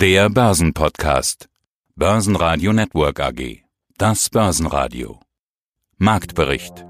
Der Börsenpodcast. Börsenradio Network AG. Das Börsenradio. Marktbericht.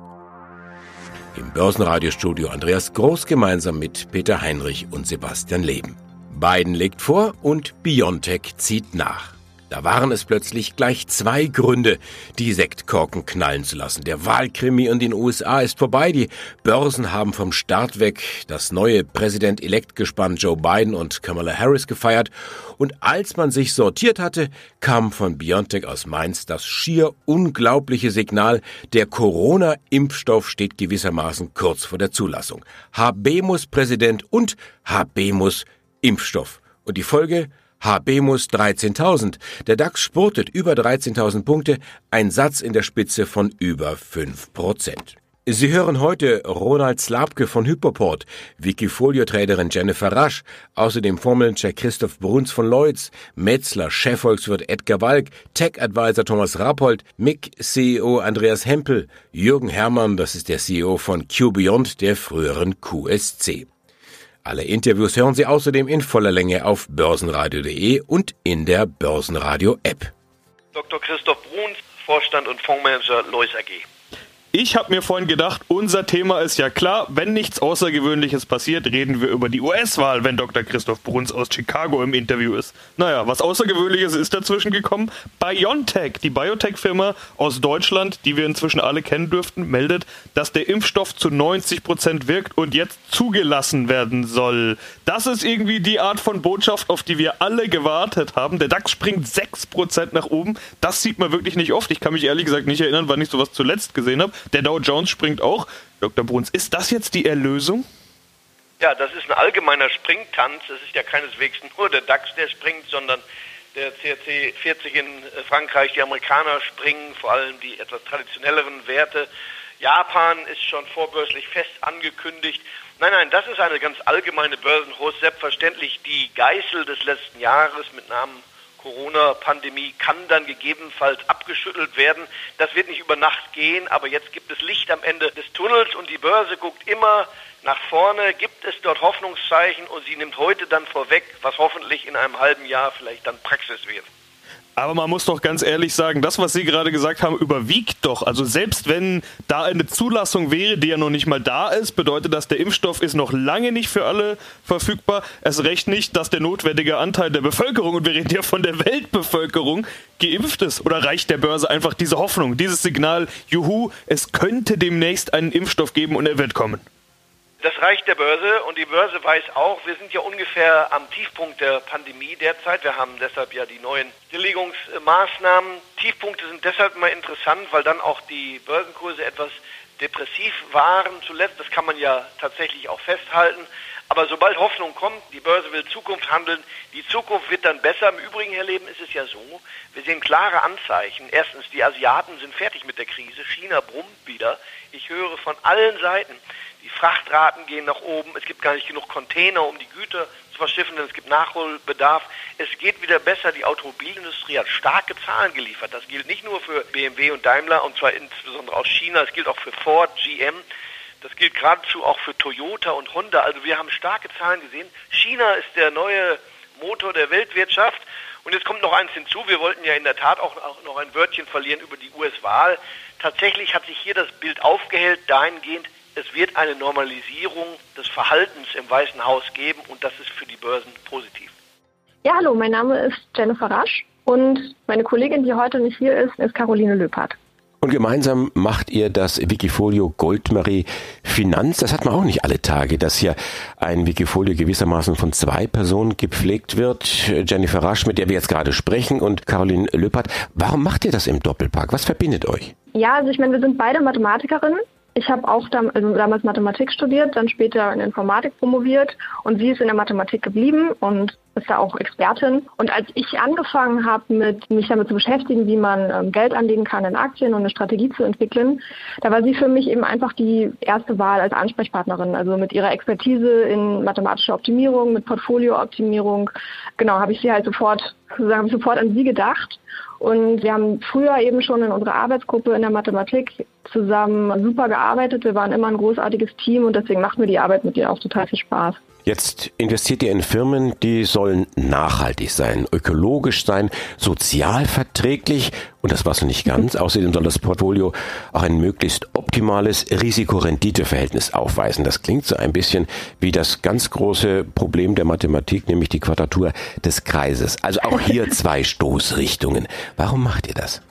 Im Börsenradiostudio Andreas Groß gemeinsam mit Peter Heinrich und Sebastian Leben. Biden legt vor und Biontech zieht nach. Da waren es plötzlich gleich zwei Gründe, die Sektkorken knallen zu lassen. Der Wahlkrimi in den USA ist vorbei. Die Börsen haben vom Start weg das neue Präsident-Elekt-Gespann Joe Biden und Kamala Harris gefeiert. Und als man sich sortiert hatte, kam von BioNTech aus Mainz das schier unglaubliche Signal, der Corona-Impfstoff steht gewissermaßen kurz vor der Zulassung. Habemus Präsident und Habemus Impfstoff. Und die Folge? HBMUS 13.000. Der DAX spurtet über 13.000 Punkte, ein Satz in der Spitze von über 5 Prozent. Sie hören heute Ronald Slabke von Hypoport, Wikifolio-Traderin Jennifer Rasch, außerdem Formelcheck Christoph Bruns von Lloyds, Metzler, Chefvolkswirt Edgar Walk, Tech-Advisor Thomas Rappold, MIG CEO Andreas Hempel, Jürgen Herrmann, das ist der CEO von QBeyond, der früheren QSC. Alle Interviews hören Sie außerdem in voller Länge auf börsenradio.de und in der Börsenradio-App. Dr. Christoph Bruns, Vorstand und Fondsmanager Lois AG. Ich habe mir vorhin gedacht, unser Thema ist ja klar, wenn nichts Außergewöhnliches passiert, reden wir über die US-Wahl, wenn Dr. Christoph Bruns aus Chicago im Interview ist. Naja, was Außergewöhnliches ist dazwischen gekommen? BioNTech, die Biotech-Firma aus Deutschland, die wir inzwischen alle kennen dürften, meldet, dass der Impfstoff zu 90 Prozent wirkt und jetzt zugelassen werden soll. Das ist irgendwie die Art von Botschaft, auf die wir alle gewartet haben. Der DAX springt 6% nach oben. Das sieht man wirklich nicht oft. Ich kann mich ehrlich gesagt nicht erinnern, wann ich sowas zuletzt gesehen habe. Der Dow Jones springt auch. Dr. Bruns, ist das jetzt die Erlösung? Ja, das ist ein allgemeiner Springtanz. Es ist ja keineswegs nur der DAX, der springt, sondern der CRC 40 in Frankreich, die Amerikaner springen, vor allem die etwas traditionelleren Werte. Japan ist schon vorbörslich fest angekündigt. Nein, nein, das ist eine ganz allgemeine Börsenhost. Selbstverständlich die Geißel des letzten Jahres mit Namen Corona-Pandemie kann dann gegebenenfalls abgeschüttelt werden. Das wird nicht über Nacht gehen, aber jetzt gibt es Licht am Ende des Tunnels und die Börse guckt immer nach vorne. Gibt es dort Hoffnungszeichen und sie nimmt heute dann vorweg, was hoffentlich in einem halben Jahr vielleicht dann Praxis wird. Aber man muss doch ganz ehrlich sagen, das, was Sie gerade gesagt haben, überwiegt doch. Also selbst wenn da eine Zulassung wäre, die ja noch nicht mal da ist, bedeutet das, der Impfstoff ist noch lange nicht für alle verfügbar. Es recht nicht, dass der notwendige Anteil der Bevölkerung, und wir reden ja von der Weltbevölkerung, geimpft ist. Oder reicht der Börse einfach diese Hoffnung, dieses Signal, juhu, es könnte demnächst einen Impfstoff geben und er wird kommen? Das reicht der Börse und die Börse weiß auch, wir sind ja ungefähr am Tiefpunkt der Pandemie derzeit. Wir haben deshalb ja die neuen Stilllegungsmaßnahmen. Tiefpunkte sind deshalb mal interessant, weil dann auch die Börsenkurse etwas depressiv waren zuletzt. Das kann man ja tatsächlich auch festhalten. Aber sobald Hoffnung kommt, die Börse will Zukunft handeln, die Zukunft wird dann besser. Im Übrigen, Herr Leben, ist es ja so, wir sehen klare Anzeichen. Erstens, die Asiaten sind fertig mit der Krise. China brummt wieder. Ich höre von allen Seiten, die Frachtraten gehen nach oben. Es gibt gar nicht genug Container, um die Güter zu verschiffen, denn es gibt Nachholbedarf. Es geht wieder besser. Die Automobilindustrie hat starke Zahlen geliefert. Das gilt nicht nur für BMW und Daimler und zwar insbesondere aus China. Es gilt auch für Ford, GM. Das gilt geradezu auch für Toyota und Honda. Also wir haben starke Zahlen gesehen. China ist der neue Motor der Weltwirtschaft. Und jetzt kommt noch eins hinzu. Wir wollten ja in der Tat auch, auch noch ein Wörtchen verlieren über die US-Wahl. Tatsächlich hat sich hier das Bild aufgehellt, dahingehend, es wird eine Normalisierung des Verhaltens im Weißen Haus geben und das ist für die Börsen positiv. Ja, hallo, mein Name ist Jennifer Rasch und meine Kollegin, die heute nicht hier ist, ist Caroline Löpert. Und gemeinsam macht ihr das Wikifolio Goldmarie Finanz. Das hat man auch nicht alle Tage, dass hier ein Wikifolio gewissermaßen von zwei Personen gepflegt wird. Jennifer Rasch, mit der wir jetzt gerade sprechen, und Caroline Löpert. Warum macht ihr das im Doppelpack? Was verbindet euch? Ja, also ich meine, wir sind beide Mathematikerinnen ich habe auch dam also damals Mathematik studiert, dann später in Informatik promoviert und sie ist in der Mathematik geblieben und ist da auch Expertin. Und als ich angefangen habe, mich damit zu beschäftigen, wie man ähm, Geld anlegen kann in Aktien und eine Strategie zu entwickeln, da war sie für mich eben einfach die erste Wahl als Ansprechpartnerin. Also mit ihrer Expertise in mathematischer Optimierung, mit Portfoliooptimierung, genau, habe ich sie halt sofort, sozusagen sofort an sie gedacht. Und wir haben früher eben schon in unserer Arbeitsgruppe in der Mathematik zusammen super gearbeitet. Wir waren immer ein großartiges Team und deswegen macht mir die Arbeit mit ihr auch total viel Spaß. Jetzt investiert ihr in Firmen, die sollen nachhaltig sein, ökologisch sein, sozial verträglich und das war es nicht ganz. Außerdem soll das Portfolio auch ein möglichst optimales Risiko-Rendite-Verhältnis aufweisen. Das klingt so ein bisschen wie das ganz große Problem der Mathematik, nämlich die Quadratur des Kreises. Also auch hier zwei Stoßrichtungen. Warum macht ihr das?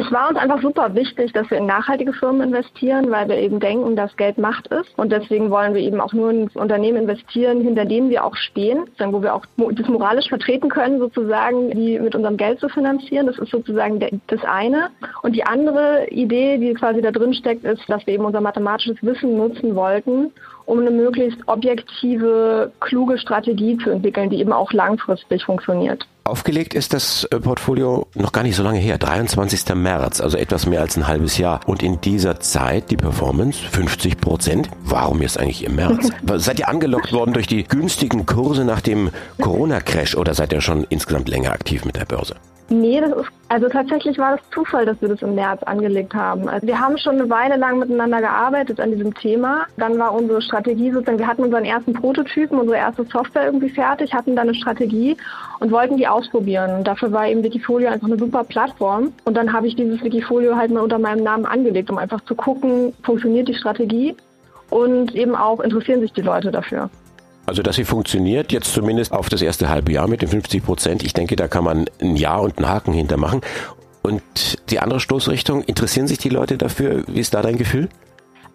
Es war uns einfach super wichtig, dass wir in nachhaltige Firmen investieren, weil wir eben denken, dass Geld Macht ist. Und deswegen wollen wir eben auch nur in Unternehmen investieren, hinter denen wir auch stehen, wo wir auch das moralisch vertreten können, sozusagen, die mit unserem Geld zu finanzieren. Das ist sozusagen das eine. Und die andere Idee, die quasi da drin steckt, ist, dass wir eben unser mathematisches Wissen nutzen wollten, um eine möglichst objektive, kluge Strategie zu entwickeln, die eben auch langfristig funktioniert. Aufgelegt ist das äh, Portfolio noch gar nicht so lange her, 23. März, also etwas mehr als ein halbes Jahr. Und in dieser Zeit die Performance 50 Prozent. Warum jetzt eigentlich im März? seid ihr angelockt worden durch die günstigen Kurse nach dem Corona-Crash oder seid ihr schon insgesamt länger aktiv mit der Börse? Nee, das ist, also tatsächlich war das Zufall, dass wir das im März angelegt haben. Also wir haben schon eine Weile lang miteinander gearbeitet an diesem Thema. Dann war unsere Strategie sozusagen, wir hatten unseren ersten Prototypen, unsere erste Software irgendwie fertig, hatten dann eine Strategie und wollten die ausprobieren. Und dafür war eben Wikifolio einfach eine super Plattform. Und dann habe ich dieses Wikifolio halt mal unter meinem Namen angelegt, um einfach zu gucken, funktioniert die Strategie und eben auch interessieren sich die Leute dafür. Also, dass sie funktioniert, jetzt zumindest auf das erste halbe Jahr mit den 50 Prozent. Ich denke, da kann man ein Jahr und einen Haken hintermachen. Und die andere Stoßrichtung, interessieren sich die Leute dafür? Wie ist da dein Gefühl?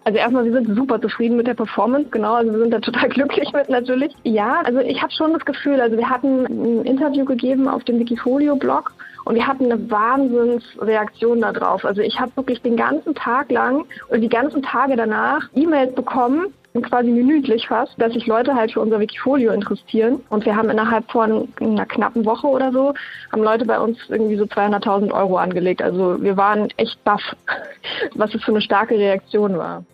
Also erstmal, wir sind super zufrieden mit der Performance, genau, also wir sind da total glücklich mit natürlich. Ja, also ich habe schon das Gefühl, also wir hatten ein Interview gegeben auf dem Wikifolio-Blog und wir hatten eine Wahnsinnsreaktion darauf. Also ich habe wirklich den ganzen Tag lang und die ganzen Tage danach E-Mails bekommen, quasi minütlich fast, dass sich Leute halt für unser Wikifolio interessieren. Und wir haben innerhalb von einer knappen Woche oder so, haben Leute bei uns irgendwie so 200.000 Euro angelegt. Also wir waren echt baff, was es für eine starke Reaktion war.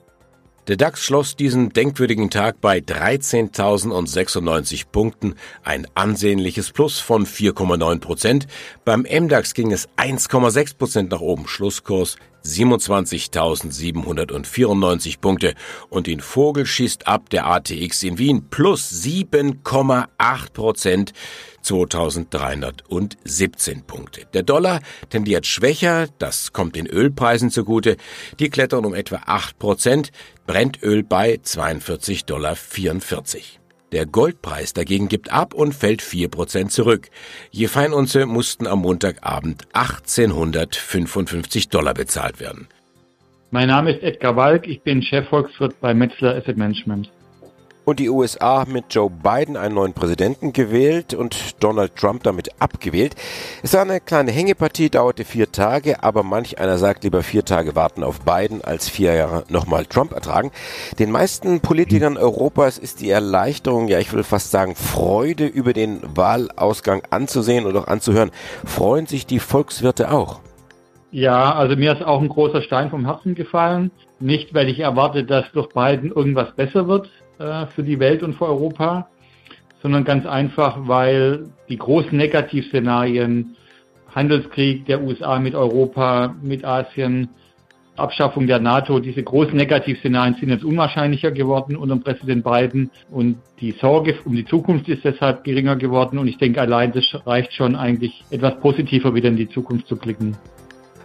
Der DAX schloss diesen denkwürdigen Tag bei 13.096 Punkten, ein ansehnliches Plus von 4,9 Prozent. Beim MDAX ging es 1,6 Prozent nach oben, Schlusskurs 27.794 Punkte und den Vogel schießt ab der ATX in Wien plus 7,8 Prozent 2317 Punkte. Der Dollar tendiert schwächer, das kommt den Ölpreisen zugute. Die klettern um etwa 8 Prozent, Brennöl bei 42,44 Dollar. Der Goldpreis dagegen gibt ab und fällt 4% zurück. Je Feinunze mussten am Montagabend 1855 Dollar bezahlt werden. Mein Name ist Edgar Walk, ich bin Chefvolkswirt bei Metzler Asset Management. Und die USA haben mit Joe Biden einen neuen Präsidenten gewählt und Donald Trump damit abgewählt. Es war eine kleine Hängepartie, dauerte vier Tage, aber manch einer sagt lieber vier Tage warten auf Biden als vier Jahre nochmal Trump ertragen. Den meisten Politikern Europas ist die Erleichterung, ja ich will fast sagen Freude über den Wahlausgang anzusehen und auch anzuhören. Freuen sich die Volkswirte auch? Ja, also mir ist auch ein großer Stein vom Herzen gefallen. Nicht, weil ich erwarte, dass durch Biden irgendwas besser wird, äh, für die Welt und für Europa, sondern ganz einfach, weil die großen Negativszenarien, Handelskrieg der USA mit Europa, mit Asien, Abschaffung der NATO, diese großen Negativszenarien sind jetzt unwahrscheinlicher geworden unter Präsident Biden. Und die Sorge um die Zukunft ist deshalb geringer geworden. Und ich denke allein das reicht schon eigentlich etwas positiver wieder in die Zukunft zu blicken.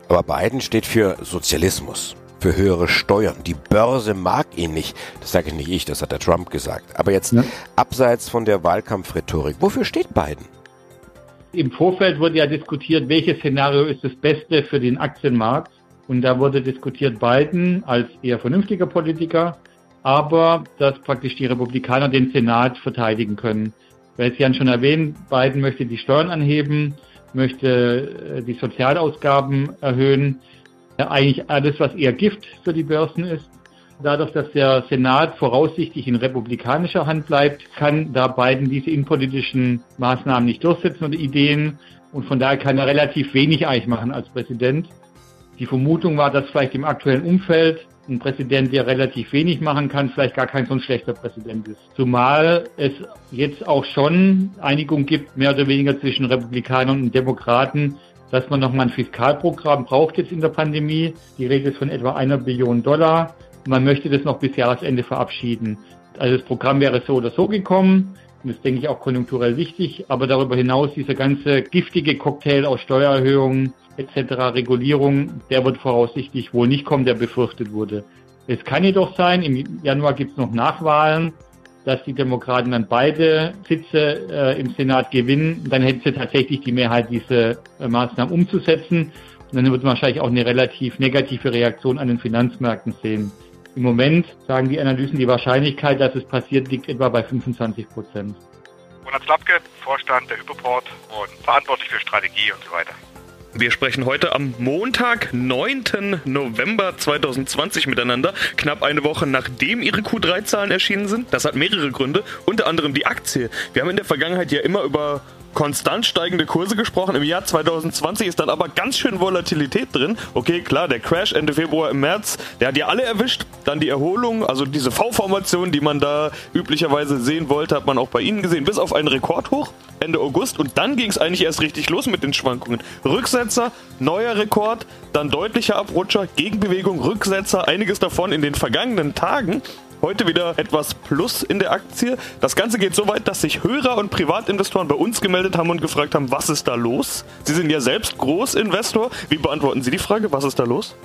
Aber Biden steht für Sozialismus für höhere Steuern. Die Börse mag ihn nicht. Das sage ich nicht ich, das hat der Trump gesagt. Aber jetzt ja. abseits von der Wahlkampfrhetorik, wofür steht Biden? Im Vorfeld wurde ja diskutiert, welches Szenario ist das Beste für den Aktienmarkt. Und da wurde diskutiert Biden als eher vernünftiger Politiker, aber dass praktisch die Republikaner den Senat verteidigen können. Weil Sie haben schon erwähnt, Biden möchte die Steuern anheben, möchte äh, die Sozialausgaben erhöhen, eigentlich alles, was eher Gift für die Börsen ist. Dadurch, dass der Senat voraussichtlich in republikanischer Hand bleibt, kann da Biden diese innenpolitischen Maßnahmen nicht durchsetzen oder Ideen. Und von daher kann er relativ wenig eigentlich machen als Präsident. Die Vermutung war, dass vielleicht im aktuellen Umfeld ein Präsident, der relativ wenig machen kann, vielleicht gar kein so ein schlechter Präsident ist. Zumal es jetzt auch schon Einigung gibt, mehr oder weniger zwischen Republikanern und Demokraten, dass man nochmal ein Fiskalprogramm braucht jetzt in der Pandemie. Die Rede ist von etwa einer Billion Dollar. Man möchte das noch bis Jahresende verabschieden. Also das Programm wäre so oder so gekommen. Das denke ich auch konjunkturell wichtig. Aber darüber hinaus dieser ganze giftige Cocktail aus Steuererhöhungen etc., Regulierung, der wird voraussichtlich wohl nicht kommen, der befürchtet wurde. Es kann jedoch sein, im Januar gibt es noch Nachwahlen, dass die Demokraten dann beide Sitze äh, im Senat gewinnen. Dann hätten sie tatsächlich die Mehrheit, diese äh, Maßnahmen umzusetzen. Und dann wird man wahrscheinlich auch eine relativ negative Reaktion an den Finanzmärkten sehen. Im Moment sagen die Analysen, die Wahrscheinlichkeit, dass es passiert, liegt etwa bei 25 Prozent. Ronald Slapke, Vorstand der Hypoport und verantwortlich für Strategie und so weiter. Wir sprechen heute am Montag, 9. November 2020 miteinander, knapp eine Woche nachdem Ihre Q3-Zahlen erschienen sind. Das hat mehrere Gründe, unter anderem die Aktie. Wir haben in der Vergangenheit ja immer über konstant steigende Kurse gesprochen. Im Jahr 2020 ist dann aber ganz schön Volatilität drin. Okay, klar, der Crash Ende Februar im März, der hat ja alle erwischt. Dann die Erholung, also diese V-Formation, die man da üblicherweise sehen wollte, hat man auch bei Ihnen gesehen, bis auf einen Rekordhoch Ende August. Und dann ging es eigentlich erst richtig los mit den Schwankungen. Rücksetzer, neuer Rekord, dann deutlicher Abrutscher, Gegenbewegung, Rücksetzer, einiges davon in den vergangenen Tagen. Heute wieder etwas Plus in der Aktie. Das Ganze geht so weit, dass sich Hörer und Privatinvestoren bei uns gemeldet haben und gefragt haben, was ist da los? Sie sind ja selbst Großinvestor. Wie beantworten Sie die Frage, was ist da los?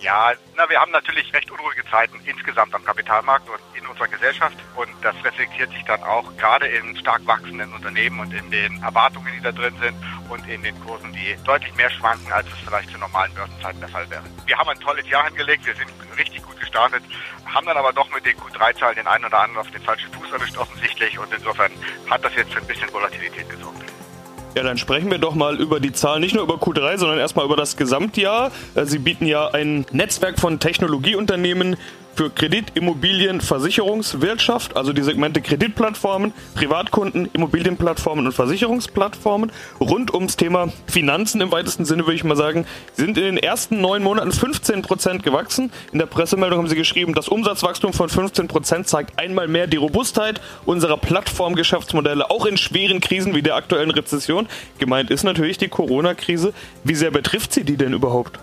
Ja, na, wir haben natürlich recht unruhige Zeiten insgesamt am Kapitalmarkt und in unserer Gesellschaft. Und das reflektiert sich dann auch gerade in stark wachsenden Unternehmen und in den Erwartungen, die da drin sind und in den Kursen, die deutlich mehr schwanken, als es vielleicht zu normalen Börsenzeiten der Fall wäre. Wir haben ein tolles Jahr hingelegt. Wir sind richtig gut gestartet, haben dann aber doch mit den Q3-Zahlen den einen oder anderen auf den falschen Fuß erwischt offensichtlich. Und insofern hat das jetzt für ein bisschen Volatilität gesorgt. Ja, dann sprechen wir doch mal über die Zahlen, nicht nur über Q3, sondern erstmal über das Gesamtjahr. Äh, Sie bieten ja ein Netzwerk von Technologieunternehmen für Kredit, Immobilien, Versicherungswirtschaft, also die Segmente Kreditplattformen, Privatkunden, Immobilienplattformen und Versicherungsplattformen. Rund ums Thema Finanzen im weitesten Sinne würde ich mal sagen, sind in den ersten neun Monaten 15 Prozent gewachsen. In der Pressemeldung haben sie geschrieben, das Umsatzwachstum von 15 Prozent zeigt einmal mehr die Robustheit unserer Plattformgeschäftsmodelle, auch in schweren Krisen wie der aktuellen Rezession. Gemeint ist natürlich die Corona-Krise. Wie sehr betrifft sie die denn überhaupt?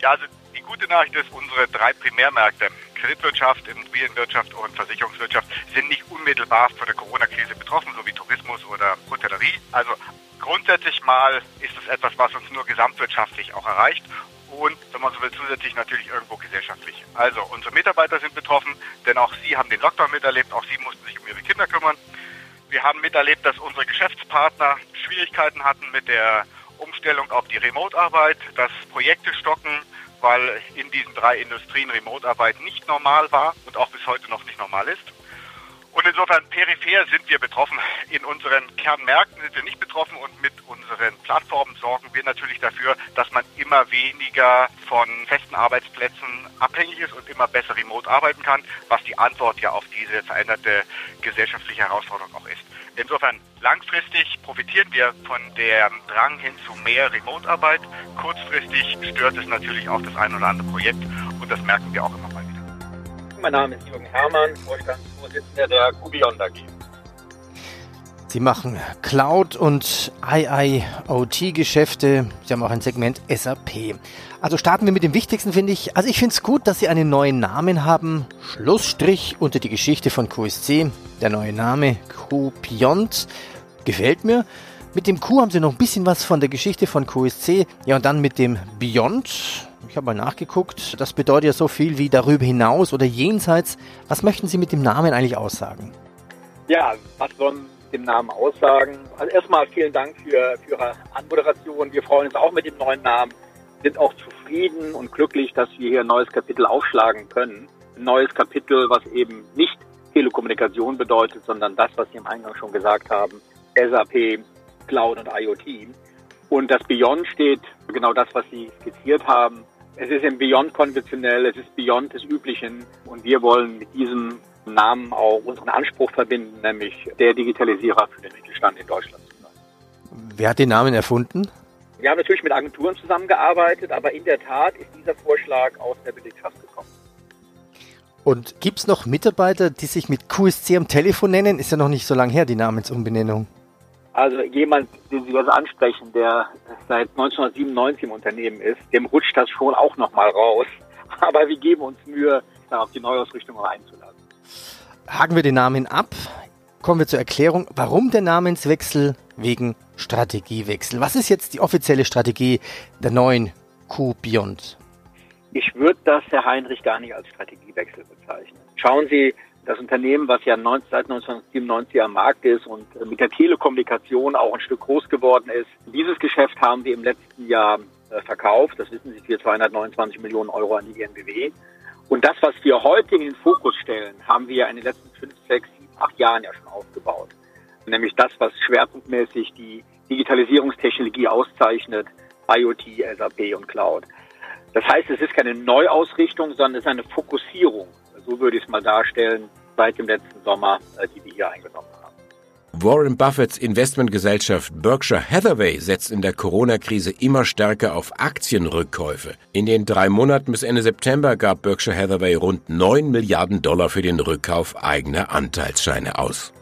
Ja, also die gute Nachricht ist, unsere drei Primärmärkte Kreditwirtschaft, Immobilienwirtschaft und Versicherungswirtschaft sind nicht unmittelbar von der Corona-Krise betroffen, so wie Tourismus oder Hotellerie. Also grundsätzlich mal ist es etwas, was uns nur gesamtwirtschaftlich auch erreicht und, wenn man so will, zusätzlich natürlich irgendwo gesellschaftlich. Also unsere Mitarbeiter sind betroffen, denn auch sie haben den Lockdown miterlebt, auch sie mussten sich um ihre Kinder kümmern. Wir haben miterlebt, dass unsere Geschäftspartner Schwierigkeiten hatten mit der Umstellung auf die Remote-Arbeit, dass Projekte stocken, weil in diesen drei Industrien Remote-Arbeit nicht normal war und auch bis heute noch nicht normal ist. Und insofern peripher sind wir betroffen. In unseren Kernmärkten sind wir nicht betroffen und mit unseren Plattformen sorgen wir natürlich dafür, dass man immer weniger von festen Arbeitsplätzen abhängig ist und immer besser remote arbeiten kann, was die Antwort ja auf diese veränderte gesellschaftliche Herausforderung auch ist. Insofern langfristig profitieren wir von dem Drang hin zu mehr Remote-Arbeit. Kurzfristig stört es natürlich auch das ein oder andere Projekt und das merken wir auch immer mal wieder. Mein Name ist Jürgen Hermann, Vorstandsvorsitzender der Gubion AG. Sie machen Cloud- und IIoT-Geschäfte. Sie haben auch ein Segment SAP. Also starten wir mit dem Wichtigsten, finde ich. Also ich finde es gut, dass Sie einen neuen Namen haben. Schlussstrich unter die Geschichte von QSC. Der neue Name QPiont. Gefällt mir. Mit dem Q haben Sie noch ein bisschen was von der Geschichte von QSC. Ja, und dann mit dem Beyond. Ich habe mal nachgeguckt. Das bedeutet ja so viel wie darüber hinaus oder jenseits. Was möchten Sie mit dem Namen eigentlich aussagen? Ja, was sollen dem Namen aussagen. Also erstmal vielen Dank für, für Ihre Anmoderation. Wir freuen uns auch mit dem neuen Namen, sind auch zufrieden und glücklich, dass wir hier ein neues Kapitel aufschlagen können. Ein neues Kapitel, was eben nicht Telekommunikation bedeutet, sondern das, was Sie im Eingang schon gesagt haben, SAP, Cloud und IoT. Und das Beyond steht genau das, was Sie skizziert haben. Es ist im Beyond konventionell, es ist Beyond des Üblichen und wir wollen mit diesem Namen auch unseren Anspruch verbinden, nämlich der Digitalisierer für den Mittelstand in Deutschland zu sein. Wer hat den Namen erfunden? Wir haben natürlich mit Agenturen zusammengearbeitet, aber in der Tat ist dieser Vorschlag aus der Belegschaft gekommen. Und gibt es noch Mitarbeiter, die sich mit QSC am Telefon nennen? Ist ja noch nicht so lange her, die Namensumbenennung. Also jemand, den Sie jetzt ansprechen, der seit 1997 im Unternehmen ist, dem rutscht das schon auch nochmal raus. Aber wir geben uns Mühe, da auf die Neuausrichtung einzuladen. Haken wir den Namen ab. Kommen wir zur Erklärung, warum der Namenswechsel wegen Strategiewechsel. Was ist jetzt die offizielle Strategie der neuen Q Beyond? Ich würde das, Herr Heinrich, gar nicht als Strategiewechsel bezeichnen. Schauen Sie, das Unternehmen, was ja seit 1997 am Markt ist und mit der Telekommunikation auch ein Stück groß geworden ist. Dieses Geschäft haben wir im letzten Jahr äh, verkauft. Das wissen Sie für 229 Millionen Euro an die INBW. Und das, was wir heute in den Fokus stellen, haben wir in den letzten fünf, sechs, sieben, acht Jahren ja schon aufgebaut. Nämlich das, was schwerpunktmäßig die Digitalisierungstechnologie auszeichnet, IoT, SAP und Cloud. Das heißt, es ist keine Neuausrichtung, sondern es ist eine Fokussierung so würde ich es mal darstellen, seit dem letzten Sommer, äh, die wir hier eingenommen haben. Warren Buffetts Investmentgesellschaft Berkshire Hathaway setzt in der Corona-Krise immer stärker auf Aktienrückkäufe. In den drei Monaten bis Ende September gab Berkshire Hathaway rund 9 Milliarden Dollar für den Rückkauf eigener Anteilsscheine aus.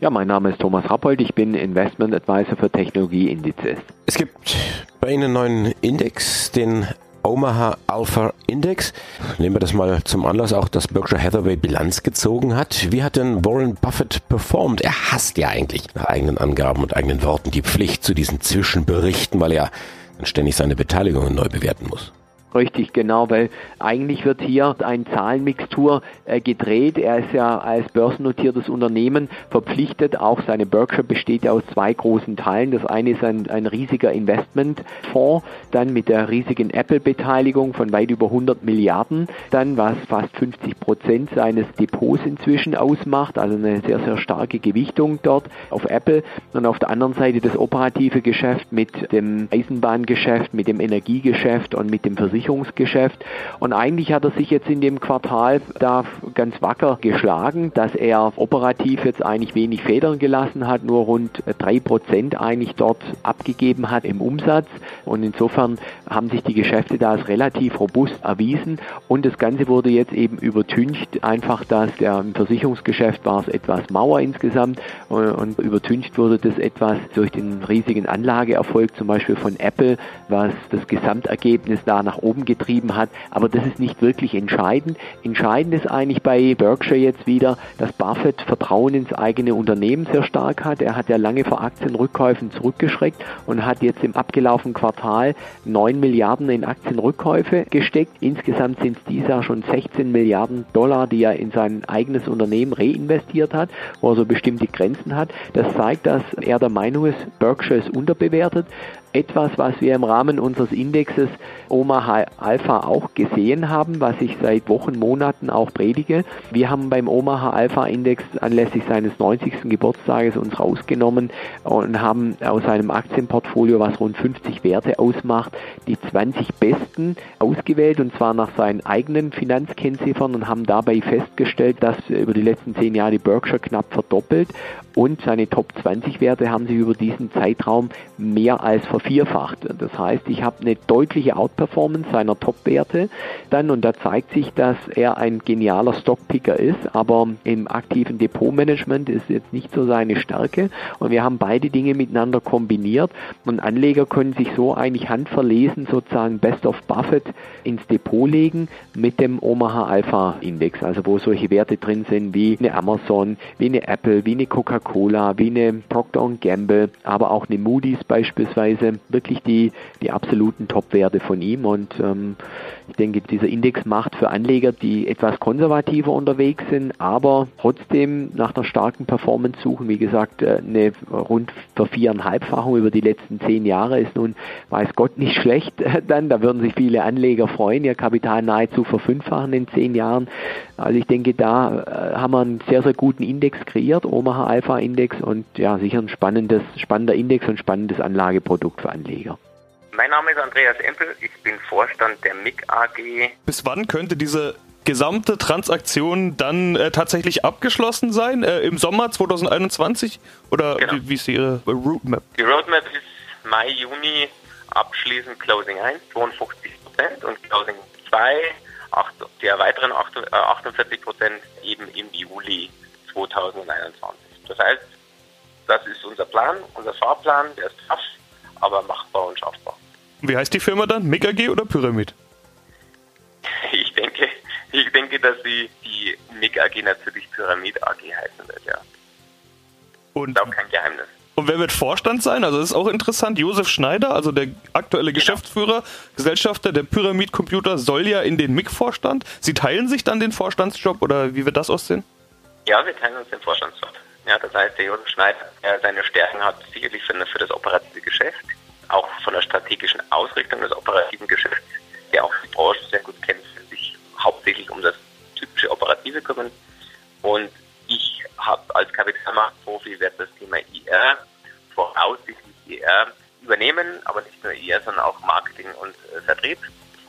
Ja, mein Name ist Thomas Rappold, ich bin Investment Advisor für Technologieindizes. Es gibt bei Ihnen einen neuen Index, den Omaha Alpha Index. Nehmen wir das mal zum Anlass, auch dass Berkshire Hathaway Bilanz gezogen hat. Wie hat denn Warren Buffett performt? Er hasst ja eigentlich nach eigenen Angaben und eigenen Worten die Pflicht zu diesen Zwischenberichten, weil er dann ständig seine Beteiligungen neu bewerten muss. Richtig, genau, weil eigentlich wird hier ein Zahlenmixtur äh, gedreht. Er ist ja als börsennotiertes Unternehmen verpflichtet. Auch seine Berkshire besteht ja aus zwei großen Teilen. Das eine ist ein, ein riesiger Investmentfonds, dann mit der riesigen Apple-Beteiligung von weit über 100 Milliarden, dann was fast 50 Prozent seines Depots inzwischen ausmacht, also eine sehr, sehr starke Gewichtung dort auf Apple. Und auf der anderen Seite das operative Geschäft mit dem Eisenbahngeschäft, mit dem Energiegeschäft und mit dem Versicherungsgeschäft. Versicherungsgeschäft. Und eigentlich hat er sich jetzt in dem Quartal da ganz wacker geschlagen, dass er operativ jetzt eigentlich wenig Federn gelassen hat, nur rund drei Prozent eigentlich dort abgegeben hat im Umsatz. Und insofern haben sich die Geschäfte da als relativ robust erwiesen. Und das Ganze wurde jetzt eben übertüncht, einfach, dass der im Versicherungsgeschäft war es etwas Mauer insgesamt und übertüncht wurde das etwas durch den riesigen Anlageerfolg zum Beispiel von Apple, was das Gesamtergebnis da nach oben oben getrieben hat. Aber das ist nicht wirklich entscheidend. Entscheidend ist eigentlich bei Berkshire jetzt wieder, dass Buffett Vertrauen ins eigene Unternehmen sehr stark hat. Er hat ja lange vor Aktienrückkäufen zurückgeschreckt und hat jetzt im abgelaufenen Quartal 9 Milliarden in Aktienrückkäufe gesteckt. Insgesamt sind es dieses Jahr schon 16 Milliarden Dollar, die er in sein eigenes Unternehmen reinvestiert hat, wo er so bestimmte Grenzen hat. Das zeigt, dass er der Meinung ist, Berkshire ist unterbewertet etwas, was wir im Rahmen unseres Indexes Omaha Alpha auch gesehen haben, was ich seit Wochen, Monaten auch predige. Wir haben beim Omaha Alpha Index anlässlich seines 90. Geburtstages uns rausgenommen und haben aus einem Aktienportfolio, was rund 50 Werte ausmacht, die 20 besten ausgewählt und zwar nach seinen eigenen Finanzkennziffern und haben dabei festgestellt, dass über die letzten zehn Jahre die Berkshire knapp verdoppelt und seine Top 20 Werte haben sich über diesen Zeitraum mehr als vervierfacht. Das heißt, ich habe eine deutliche Outperformance seiner Top-Werte dann. Und da zeigt sich, dass er ein genialer Stockpicker ist, aber im aktiven Depotmanagement ist jetzt nicht so seine Stärke. Und wir haben beide Dinge miteinander kombiniert. Und Anleger können sich so eigentlich handverlesen sozusagen Best of Buffett ins Depot legen mit dem Omaha Alpha Index, also wo solche Werte drin sind wie eine Amazon, wie eine Apple, wie eine Coca Coca-Cola, wie eine Procter Gamble, aber auch eine Moody's beispielsweise, wirklich die, die absoluten Top-Werte von ihm. Und ähm, ich denke, dieser Index macht für Anleger, die etwas konservativer unterwegs sind, aber trotzdem nach einer starken Performance suchen, wie gesagt, äh, eine rund viereinhalbfachung über die letzten zehn Jahre ist nun, weiß Gott, nicht schlecht dann. Da würden sich viele Anleger freuen, ihr Kapital nahezu verfünffachen in zehn Jahren. Also ich denke, da äh, haben wir einen sehr, sehr guten Index kreiert, Omaha Alpha Alpha-Index und ja, sicher ein spannendes, spannender Index und spannendes Anlageprodukt für Anleger. Mein Name ist Andreas Empel, ich bin Vorstand der MIG AG. Bis wann könnte diese gesamte Transaktion dann äh, tatsächlich abgeschlossen sein? Äh, Im Sommer 2021? Oder genau. wie, wie, ist Ihre Roadmap? Die Roadmap ist Mai, Juni abschließend Closing 1, 52 Prozent und Closing 2, der weiteren 48 Prozent eben im Juli 2021. Das heißt, das ist unser Plan, unser Fahrplan, der ist tough, aber machbar und schaffbar. Wie heißt die Firma dann? MIG AG oder Pyramid? Ich denke, ich denke, dass sie die die MIG AG natürlich Pyramid AG heißen wird, ja. Und ist auch kein Geheimnis. Und wer wird Vorstand sein? Also das ist auch interessant. Josef Schneider, also der aktuelle Geschäftsführer, Gesellschafter der Pyramid Computer, soll ja in den MIG-Vorstand. Sie teilen sich dann den Vorstandsjob oder wie wird das aussehen? Ja, wir teilen uns den Vorstandsjob. Ja, das heißt, der Josef Schneider, der seine Stärken hat sicherlich für, für das operative Geschäft, auch von der strategischen Ausrichtung des operativen Geschäfts, der auch die Branche sehr gut kennt, sich hauptsächlich um das typische Operative kümmern. Und ich habe als Kapitalmarktprofi werde das Thema IR voraussichtlich IR übernehmen, aber nicht nur IR, sondern auch Marketing und äh, Vertrieb.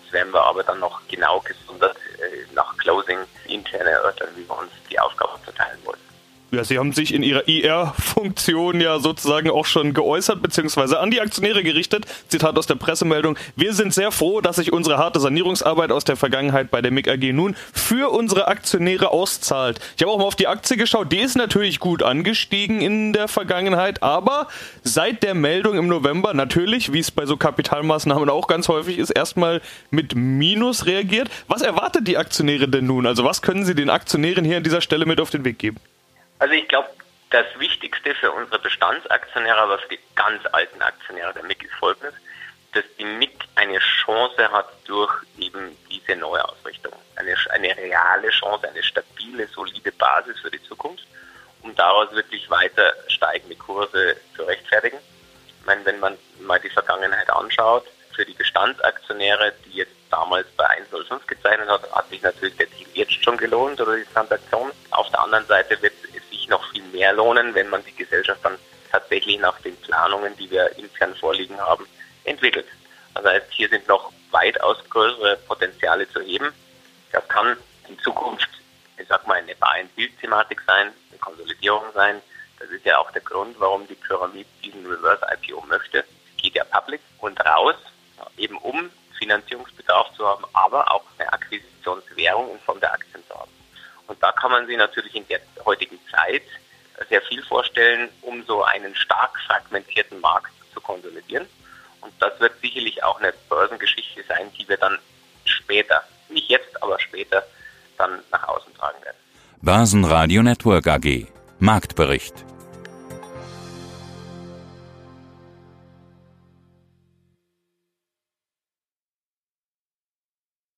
Das werden wir aber dann noch genau gesondert äh, nach Closing intern erörtern, wie wir uns die Aufgaben verteilen wollen. Ja, Sie haben sich in Ihrer IR-Funktion ja sozusagen auch schon geäußert, beziehungsweise an die Aktionäre gerichtet. Zitat aus der Pressemeldung. Wir sind sehr froh, dass sich unsere harte Sanierungsarbeit aus der Vergangenheit bei der MIG AG nun für unsere Aktionäre auszahlt. Ich habe auch mal auf die Aktie geschaut. Die ist natürlich gut angestiegen in der Vergangenheit, aber seit der Meldung im November natürlich, wie es bei so Kapitalmaßnahmen auch ganz häufig ist, erstmal mit Minus reagiert. Was erwartet die Aktionäre denn nun? Also was können Sie den Aktionären hier an dieser Stelle mit auf den Weg geben? Also ich glaube, das Wichtigste für unsere Bestandsaktionäre, aber für die ganz alten Aktionäre der MIG ist folgendes, dass die MIG eine Chance hat durch eben diese Neuausrichtung. Eine, eine reale Chance, eine stabile, solide Basis für die Zukunft, um daraus wirklich weiter steigende Kurse zu rechtfertigen. Ich meine, wenn man mal die Vergangenheit anschaut, für die Bestandsaktionäre, die jetzt damals bei 1,05 gezeichnet hat, hat sich natürlich der Deal jetzt schon gelohnt oder die Transaktion. Auf der anderen Seite wird noch viel mehr lohnen, wenn man die Gesellschaft dann tatsächlich nach den Planungen, die wir intern vorliegen haben, entwickelt. Das heißt, hier sind noch weitaus größere Potenziale zu heben. Das kann in Zukunft, ich sag mal, eine Buy-and-Build-Thematik sein, eine Konsolidierung sein. Das ist ja auch der Grund, warum die Pyramid diesen Reverse-IPO möchte. Geht ja public und raus, eben um Finanzierungsbedarf zu haben, aber auch eine Akquisitionswährung in Form der Aktien zu haben. Und da kann man sich natürlich in der heutigen Zeit sehr viel vorstellen, um so einen stark fragmentierten Markt zu konsolidieren. Und das wird sicherlich auch eine Börsengeschichte sein, die wir dann später, nicht jetzt, aber später dann nach außen tragen werden. Börsenradio Network AG Marktbericht